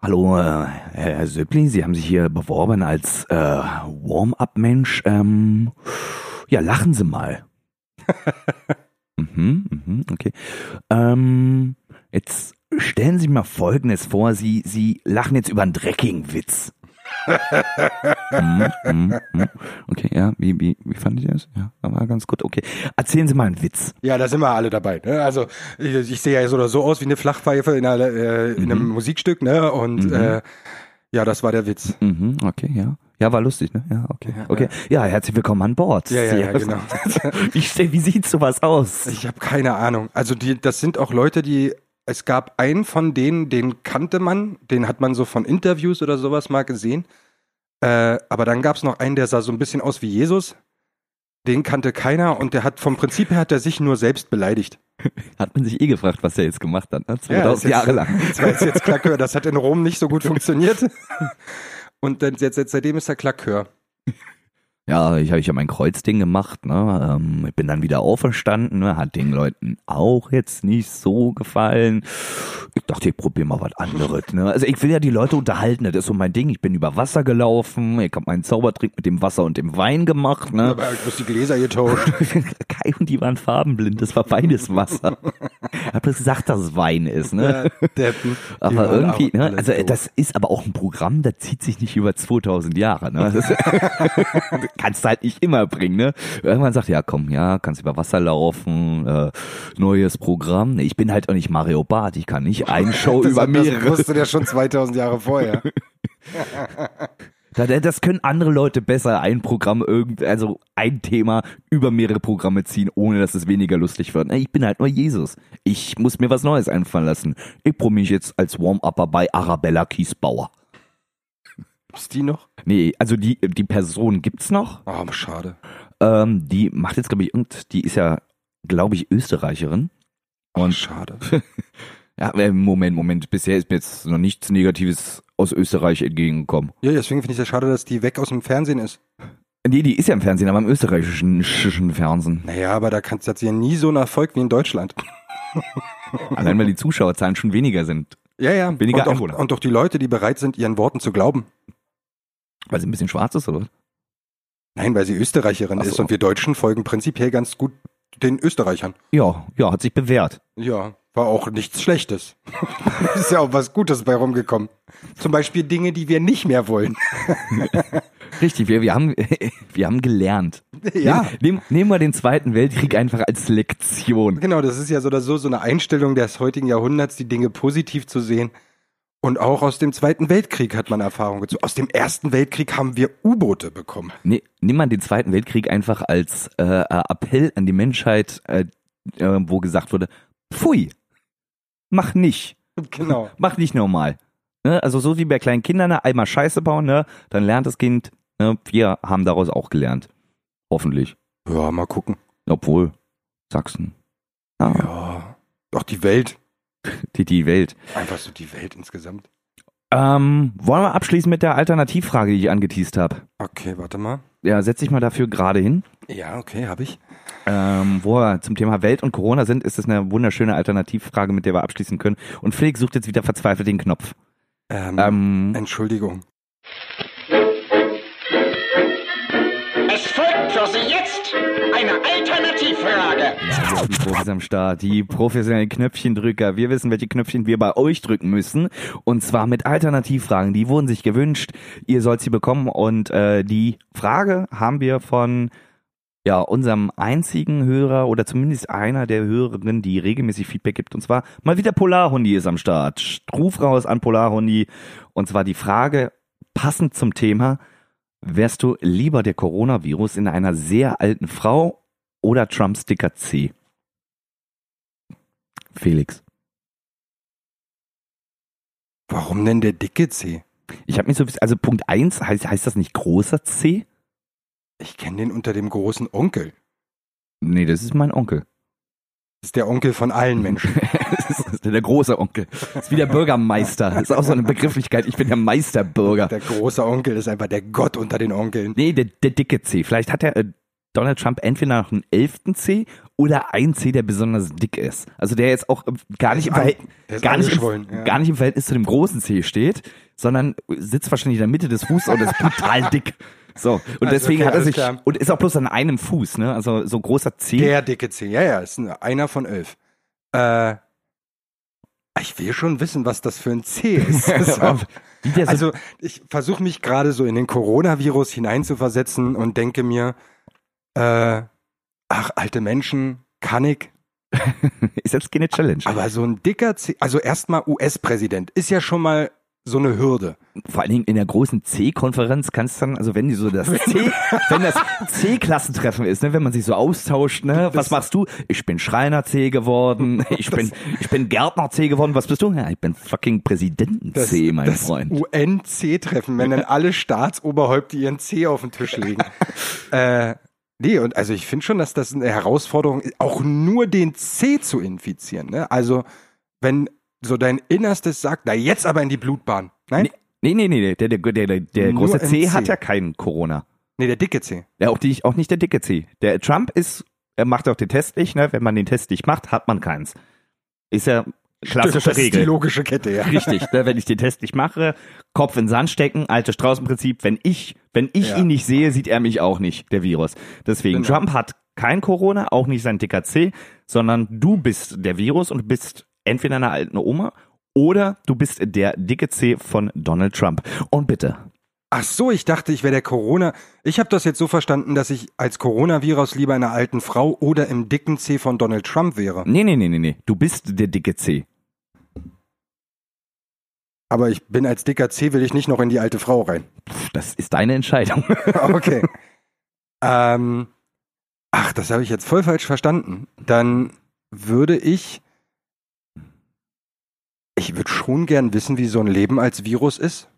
hallo, äh, Herr Söppli, Sie haben sich hier beworben als äh, Warm-Up-Mensch. Ähm, ja, lachen Sie mal. mhm, mhm, okay. Ähm, jetzt stellen Sie mal Folgendes vor. Sie, Sie lachen jetzt über einen dreckigen Witz. Mhm, mhm, mhm. Okay, ja, wie, wie, wie fand ich das? Ja, war ganz gut. Okay. Erzählen Sie mal einen Witz. Ja, da sind wir alle dabei. Ne? Also ich, ich sehe ja so oder so aus wie eine Flachpfeife in, einer, äh, in einem Musikstück, ne? Und Mhm. äh, ja, das war der Witz. Mhm, okay, ja. Ja, war lustig, ne? Ja, okay. Ja, okay. Ja, herzlich willkommen an Bord. Ja, ja, ja, genau. Wie, wie sieht sowas aus? Ich habe keine Ahnung. Also die, das sind auch Leute, die. Es gab einen von denen, den kannte man, den hat man so von Interviews oder sowas mal gesehen. Äh, aber dann gab es noch einen, der sah so ein bisschen aus wie Jesus. Den kannte keiner und der hat vom Prinzip her hat er sich nur selbst beleidigt. Hat man sich eh gefragt, was der jetzt gemacht hat, ne? Ja, 2000 ist jetzt- Jahre lang. Das war jetzt, jetzt Klakör. Das hat in Rom nicht so gut funktioniert. Und dann, jetzt, jetzt, seitdem ist er Klakör. Ja, ich habe ich hab mein Kreuzding gemacht, ne? Ähm, ich bin dann wieder auferstanden, ne? Hat den Leuten auch jetzt nicht so gefallen. Ich dachte, ich probiere mal was anderes, ne? Also ich will ja die Leute unterhalten, das ist so mein Ding. Ich bin über Wasser gelaufen, ich habe meinen Zaubertrick mit dem Wasser und dem Wein gemacht, ne? Aber ich muss die Gläser getauscht. Kai und die waren farbenblind, das war beides Wasser. Ich habe gesagt, dass es Wein ist, ne? Ja, Aber irgendwie, ne, also das ist aber auch ein Programm, das zieht sich nicht über 2000 Jahre, ne? Das kannst du halt nicht immer bringen, ne? Irgendwann sagt, ja komm, ja, kannst über Wasser laufen, äh, neues Programm. Ich bin halt auch nicht Mario Barth, ich kann nicht eine Show das, über das mehrere. wusste der schon 2000 Jahre vorher. Das, das können andere Leute besser ein Programm irgend, also ein Thema über mehrere Programme ziehen, ohne dass es weniger lustig wird. Ich bin halt nur Jesus. Ich muss mir was Neues einfallen lassen. Ich probiere mich jetzt als Warm-Upper bei Arabella Kiesbauer. Ist die noch? Nee, also die, die Person gibt's noch. Oh, schade. Ähm, die macht jetzt, glaube ich, irgend, die ist ja, glaube ich, Österreicherin. Oh, Und schade. ja, äh, Moment, Moment, bisher ist mir jetzt noch nichts Negatives aus Österreich entgegengekommen. Ja, deswegen finde ich es ja schade, dass die weg aus dem Fernsehen ist. Nee, die ist ja im Fernsehen, aber im österreichischen Fernsehen. Naja, aber da kannst, hat sie ja nie so einen Erfolg wie in Deutschland. Allein weil die Zuschauerzahlen schon weniger sind. Ja, ja. Weniger und, auch, und doch die Leute, die bereit sind, ihren Worten zu glauben. Weil sie ein bisschen schwarz ist, oder? Nein, weil sie Österreicherin so. ist und wir Deutschen folgen prinzipiell ganz gut den Österreichern. Ja, ja, hat sich bewährt. Ja, war auch nichts Schlechtes. ist ja auch was Gutes bei rumgekommen. Zum Beispiel Dinge, die wir nicht mehr wollen. Richtig, wir, wir, haben, wir haben gelernt. Ja. Nehmen, nehmen wir den Zweiten Weltkrieg einfach als Lektion. Genau, das ist ja so oder so so eine Einstellung des heutigen Jahrhunderts, die Dinge positiv zu sehen. Und auch aus dem Zweiten Weltkrieg hat man Erfahrung gezogen. Aus dem Ersten Weltkrieg haben wir U-Boote bekommen. Ne, nimm mal den Zweiten Weltkrieg einfach als äh, äh, Appell an die Menschheit, äh, äh, wo gesagt wurde, pfui, mach nicht, Genau. mach nicht normal. Ne? Also so wie bei kleinen Kindern, ne? einmal Scheiße bauen, ne? dann lernt das Kind, ne? wir haben daraus auch gelernt. Hoffentlich. Ja, mal gucken. Obwohl, Sachsen. Ah, Ja. Doch die Welt. Die, die Welt. Einfach so die Welt insgesamt. Ähm, wollen wir abschließen mit der Alternativfrage, die ich angeteased habe? Okay, warte mal. Ja, setz dich mal dafür gerade hin. Ja, okay, habe ich. Ähm, wo wir zum Thema Welt und Corona sind, ist es eine wunderschöne Alternativfrage, mit der wir abschließen können. Und Felix sucht jetzt wieder verzweifelt den Knopf. Ähm, Ähm, Entschuldigung. Eine Alternativfrage. die Profis am Start, die professionellen Knöpfchendrücker. Wir wissen, welche Knöpfchen wir bei euch drücken müssen. Und zwar mit Alternativfragen. Die wurden sich gewünscht. Ihr sollt sie bekommen. Und äh, die Frage haben wir von ja, unserem einzigen Hörer oder zumindest einer der Hörerinnen, die regelmäßig Feedback gibt. Und zwar mal wieder Polarhundi ist am Start. Ruf raus an Polarhundi. Und zwar die Frage, passend zum Thema, wärst du lieber der Coronavirus in einer sehr alten Frau oder Trump-Sticker C? Felix. Warum denn der dicke C? Ich habe mich so, also Punkt eins heißt, heißt das nicht großer C? Ich kenne den unter dem großen Onkel. Nee, das ist mein Onkel. Das ist der Onkel von allen Menschen. Das ist der große Onkel. Das ist wie der Bürgermeister. Das ist auch so eine Begrifflichkeit. Ich bin der Meisterbürger. Der große Onkel ist einfach der Gott unter den Onkeln. Nee, der, der dicke C. Vielleicht hat er äh, Donald Trump entweder noch einen elften C oder einen C, der besonders dick ist. Also der jetzt auch äh, gar nicht im gar nicht, im, ja. gar nicht im Verhältnis zu dem großen C steht, sondern sitzt wahrscheinlich in der Mitte des Fußes und ist total dick. So. Und Also, deswegen okay, hat er sich, klar. und ist auch bloß an einem Fuß, ne? Also so großer C. Der dicke C. Ja, ja, ist ein- einer von elf. Äh, ich will schon wissen, was das für ein C ist. Also ich versuche mich gerade so in den Coronavirus hineinzuversetzen und denke mir, äh, ach, alte Menschen, kann ich. ist jetzt keine Challenge. Aber so ein dicker, C also erstmal US-Präsident, ist ja schon mal so eine Hürde. Vor allen Dingen in der großen C-Konferenz kannst du dann, also wenn die so das C, wenn das C-Klassentreffen ist, ne, wenn man sich so austauscht, ne, was machst du? Ich bin Schreiner C geworden, ich bin, ich bin Gärtner C geworden, was bist du? Ja, ich bin fucking Präsidenten C, mein das Freund. UN-C-Treffen, wenn dann alle Staatsoberhäupter ihren C auf den Tisch legen. äh, nee, und also ich finde schon, dass das eine Herausforderung ist, auch nur den C zu infizieren. Ne? Also wenn so dein Innerstes sagt, na jetzt aber in die Blutbahn. Nein? Nee, nee, nee, nee, der, der, der, der, Nur große C MC. hat ja keinen Corona. Nee, der dicke C. Ja, auch, die, auch nicht der dicke C. Der Trump ist, er macht auch den Test nicht, ne? Wenn man den Test nicht macht, hat man keins. Ist ja klassische das ist die Regel. logische Kette, ja. Richtig, ne? wenn ich den Test nicht mache, Kopf in den Sand stecken, alte Straußenprinzip, wenn ich, wenn ich Ja. ihn nicht sehe, sieht er mich auch nicht, der Virus. Deswegen, Genau. Trump hat kein Corona, auch nicht sein dicker C, sondern du bist der Virus und bist entweder eine alte Oma oder du bist der dicke C von Donald Trump. Und bitte, Ach so, ich dachte, ich wäre der Corona. Ich habe das jetzt so verstanden, dass ich als Coronavirus lieber einer alten Frau oder im dicken C von Donald Trump wäre. nee, nee, nee, nee, nee, du bist der dicke C. Aber ich bin als dicker C, will ich nicht noch in die alte Frau rein. Pff, Das ist deine Entscheidung. Okay. ähm, ach, das habe ich jetzt voll falsch verstanden. Dann würde ich. Ich würde schon gern wissen, wie so ein Leben als Virus ist.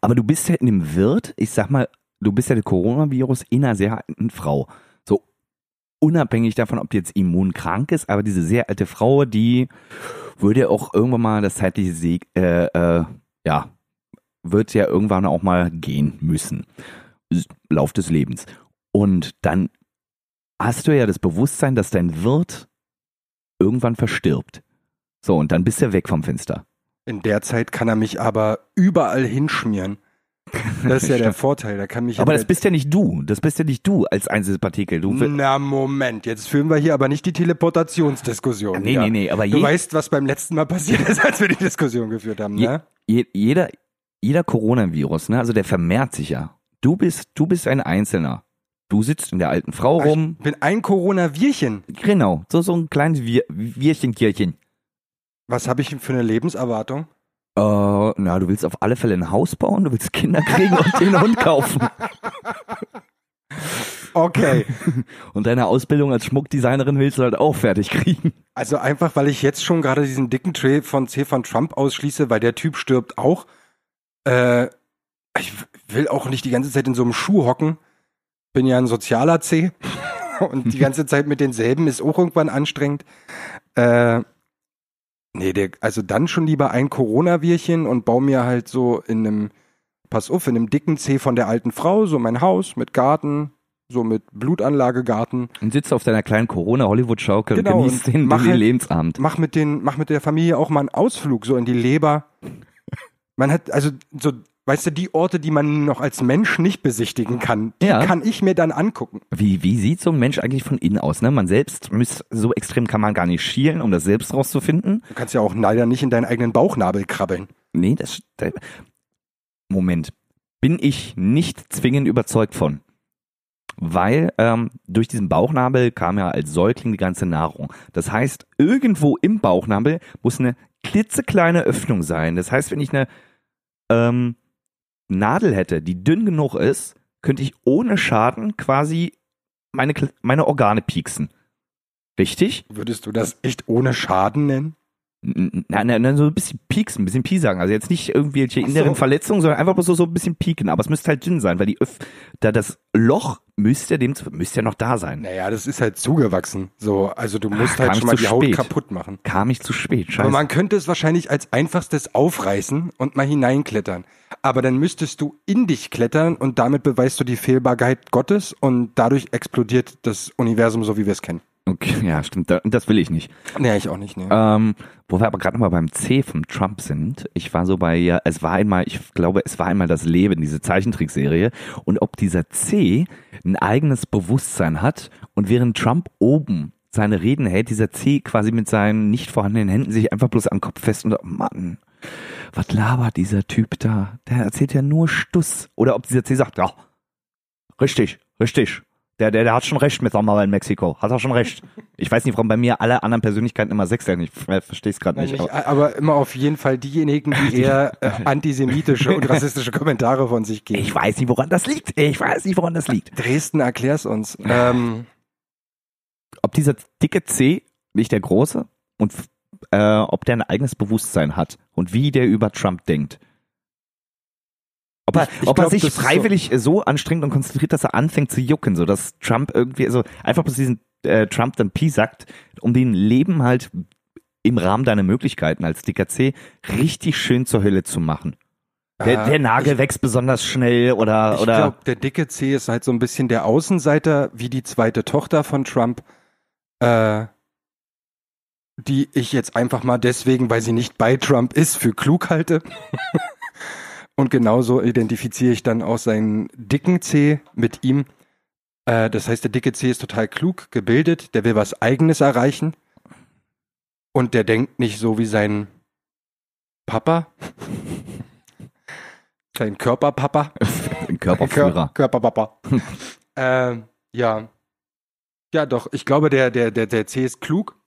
Aber du bist ja in dem Wirt, ich sag mal, du bist ja der Coronavirus in einer sehr alten Frau. So unabhängig davon, ob die jetzt immunkrank ist, aber diese sehr alte Frau, die würde auch irgendwann mal das zeitliche Sieg, äh, äh, ja, wird ja irgendwann auch mal gehen müssen. Lauf des Lebens. Und dann hast du ja das Bewusstsein, dass dein Wirt irgendwann verstirbt. So, und dann bist du weg vom Fenster. In der Zeit kann er mich aber überall hinschmieren. Das ist ja der Vorteil. Da kann mich Aber das bist ja nicht du. Das bist ja nicht du als Einzelpartikel. Du, Na Moment, jetzt führen wir hier aber nicht die Teleportationsdiskussion. Nee, wieder. nee, nee, aber Du weißt, was beim letzten Mal passiert ist, als wir die Diskussion geführt haben, Je- ne? je, jeder, jeder Coronavirus, ne, also der vermehrt sich ja. Du bist, du bist ein Einzelner. Du sitzt in der alten Frau rum. Ich bin ein Corona-Virchen. Genau, so, so ein kleines Wir Wirchenkirchen. Was habe ich für eine Lebenserwartung? Äh, na, du willst auf alle Fälle ein Haus bauen, du willst Kinder kriegen und den Hund kaufen. Okay. Und deine Ausbildung als Schmuckdesignerin willst du halt auch fertig kriegen. Also einfach, weil ich jetzt schon gerade diesen dicken Trail von C von Trump ausschließe, weil der Typ stirbt auch. Äh, ich will auch nicht die ganze Zeit in so einem Schuh hocken. Bin ja ein sozialer C. Und die ganze Zeit mit denselben ist auch irgendwann anstrengend. Äh, nee, der, also dann schon lieber ein Corona-Wirchen und baue mir halt so in einem, pass auf, in einem dicken C von der alten Frau, so mein Haus mit Garten, so mit Blutanlagegarten. Und sitzt auf deiner kleinen Corona-Hollywood-Schaukel Genau, und genießt den, mach halt- Lebensabend. mach mit den, mach mit der Familie auch mal einen Ausflug so in die Leber. Man hat also so, weißt du, die Orte, die man noch als Mensch nicht besichtigen kann, die Ja. kann ich mir dann angucken. Wie, wie sieht so ein Mensch eigentlich von innen aus? Ne? Man selbst, müsst, so extrem kann man gar nicht schielen, um das selbst rauszufinden. Du kannst ja auch leider nicht in deinen eigenen Bauchnabel krabbeln. Nee, das. da- Moment. Bin ich nicht zwingend überzeugt von. Weil ähm, durch diesen Bauchnabel kam ja als Säugling die ganze Nahrung. Das heißt, irgendwo im Bauchnabel muss eine klitzekleine Öffnung sein. Das heißt, wenn ich eine ähm, Nadel hätte, die dünn genug ist, könnte ich ohne Schaden quasi meine, meine Organe pieksen. Richtig? Würdest du das echt ohne Schaden nennen? Nein, nein, nein, so ein bisschen pieksen, ein bisschen piesagen. Also jetzt nicht irgendwelche so. inneren Verletzungen, sondern einfach bloß so, so ein bisschen pieken. Aber es müsste halt dünn sein, weil die Öff da das Loch müsste dem müsste ja noch da sein. Naja, das ist halt zugewachsen. So, also du musst kam halt schon mal die Haut spät. kaputt machen. Kam ich zu spät. Scheiße. Aber man könnte es wahrscheinlich als einfachstes aufreißen und mal hineinklettern. Aber dann müsstest du in dich klettern und damit beweist du die Fehlbarkeit Gottes und dadurch explodiert das Universum so, wie wir es kennen. Okay, ja, stimmt. da- Das will ich nicht. Nee, ich auch nicht, ne. Ähm, wo wir aber gerade nochmal beim C vom Trump sind. Ich war so bei, ja, es war einmal, ich glaube, es war einmal das Leben, diese Zeichentrickserie. Und ob dieser C ein eigenes Bewusstsein hat und während Trump oben seine Reden hält, dieser C quasi mit seinen nicht vorhandenen Händen sich einfach bloß am Kopf fest und sagt, Mann, was labert dieser Typ da? Der erzählt ja nur Stuss. Oder ob dieser C sagt, ja, richtig, richtig. Der, der, der hat schon recht mit Mauer in Mexiko. Hat er schon recht. Ich weiß nicht, warum bei mir alle anderen Persönlichkeiten immer sechs werden. Ich verstehe es gerade nicht, aber- aber immer auf jeden Fall diejenigen, die eher äh, antisemitische und rassistische Kommentare von sich geben. Ich weiß nicht, woran das liegt. Ich weiß nicht, woran das liegt. Dresden, erklär's uns. Ähm, Ob dieser dicke C, nicht der große, und äh, ob der ein eigenes Bewusstsein hat und wie der über Trump denkt. Ob er, Ich- ich ob er glaub, sich das ist so- freiwillig so anstrengt und konzentriert, dass er anfängt zu jucken, so dass Trump irgendwie, also einfach bloß diesen äh, Trump dann Pi sagt, um den Leben halt im Rahmen deiner Möglichkeiten als dicker C richtig schön zur Hölle zu machen. Der, äh, der Nagel wächst besonders schnell oder, Ich oder glaube, der dicke C ist halt so ein bisschen der Außenseiter, wie die zweite Tochter von Trump, äh, die ich jetzt einfach mal deswegen, weil sie nicht bei Trump ist, für klug halte. Und genauso identifiziere ich dann auch seinen dicken C mit ihm. Äh, das heißt, der dicke C ist total klug, gebildet, der will was Eigenes erreichen. Und der denkt nicht so wie sein Papa. Sein Körperpapa. Körperführer. Kör Körperpapa. ähm, ja. Ja, doch. Ich glaube, der, der, der, der C ist klug,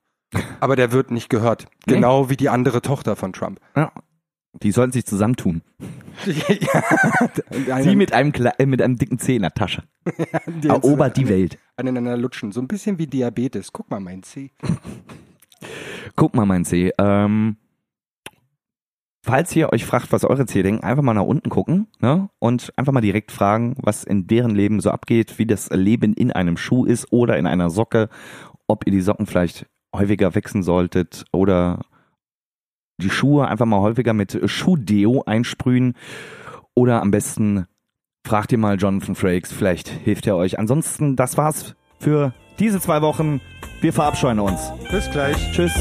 aber der wird nicht gehört. Nee. Genau wie die andere Tochter von Trump. Ja. Die sollten sich zusammentun. ja. Sie mit einem, Kle- äh, mit einem dicken C in der Tasche. Erobert die Welt. Aneinander lutschen. So ein bisschen wie Diabetes. Guck mal, mein C. Guck mal, mein C. Ähm, falls ihr euch fragt, was eure C denken, einfach mal nach unten gucken ne? und einfach mal direkt fragen, was in deren Leben so abgeht, wie das Leben in einem Schuh ist oder in einer Socke, ob ihr die Socken vielleicht häufiger wechseln solltet oder die Schuhe einfach mal häufiger mit Schuhdeo einsprühen oder am besten fragt ihr mal Jonathan Frakes, vielleicht hilft er euch. Ansonsten, das war's für diese zwei Wochen. Wir verabscheuen uns. Bis gleich. Tschüss.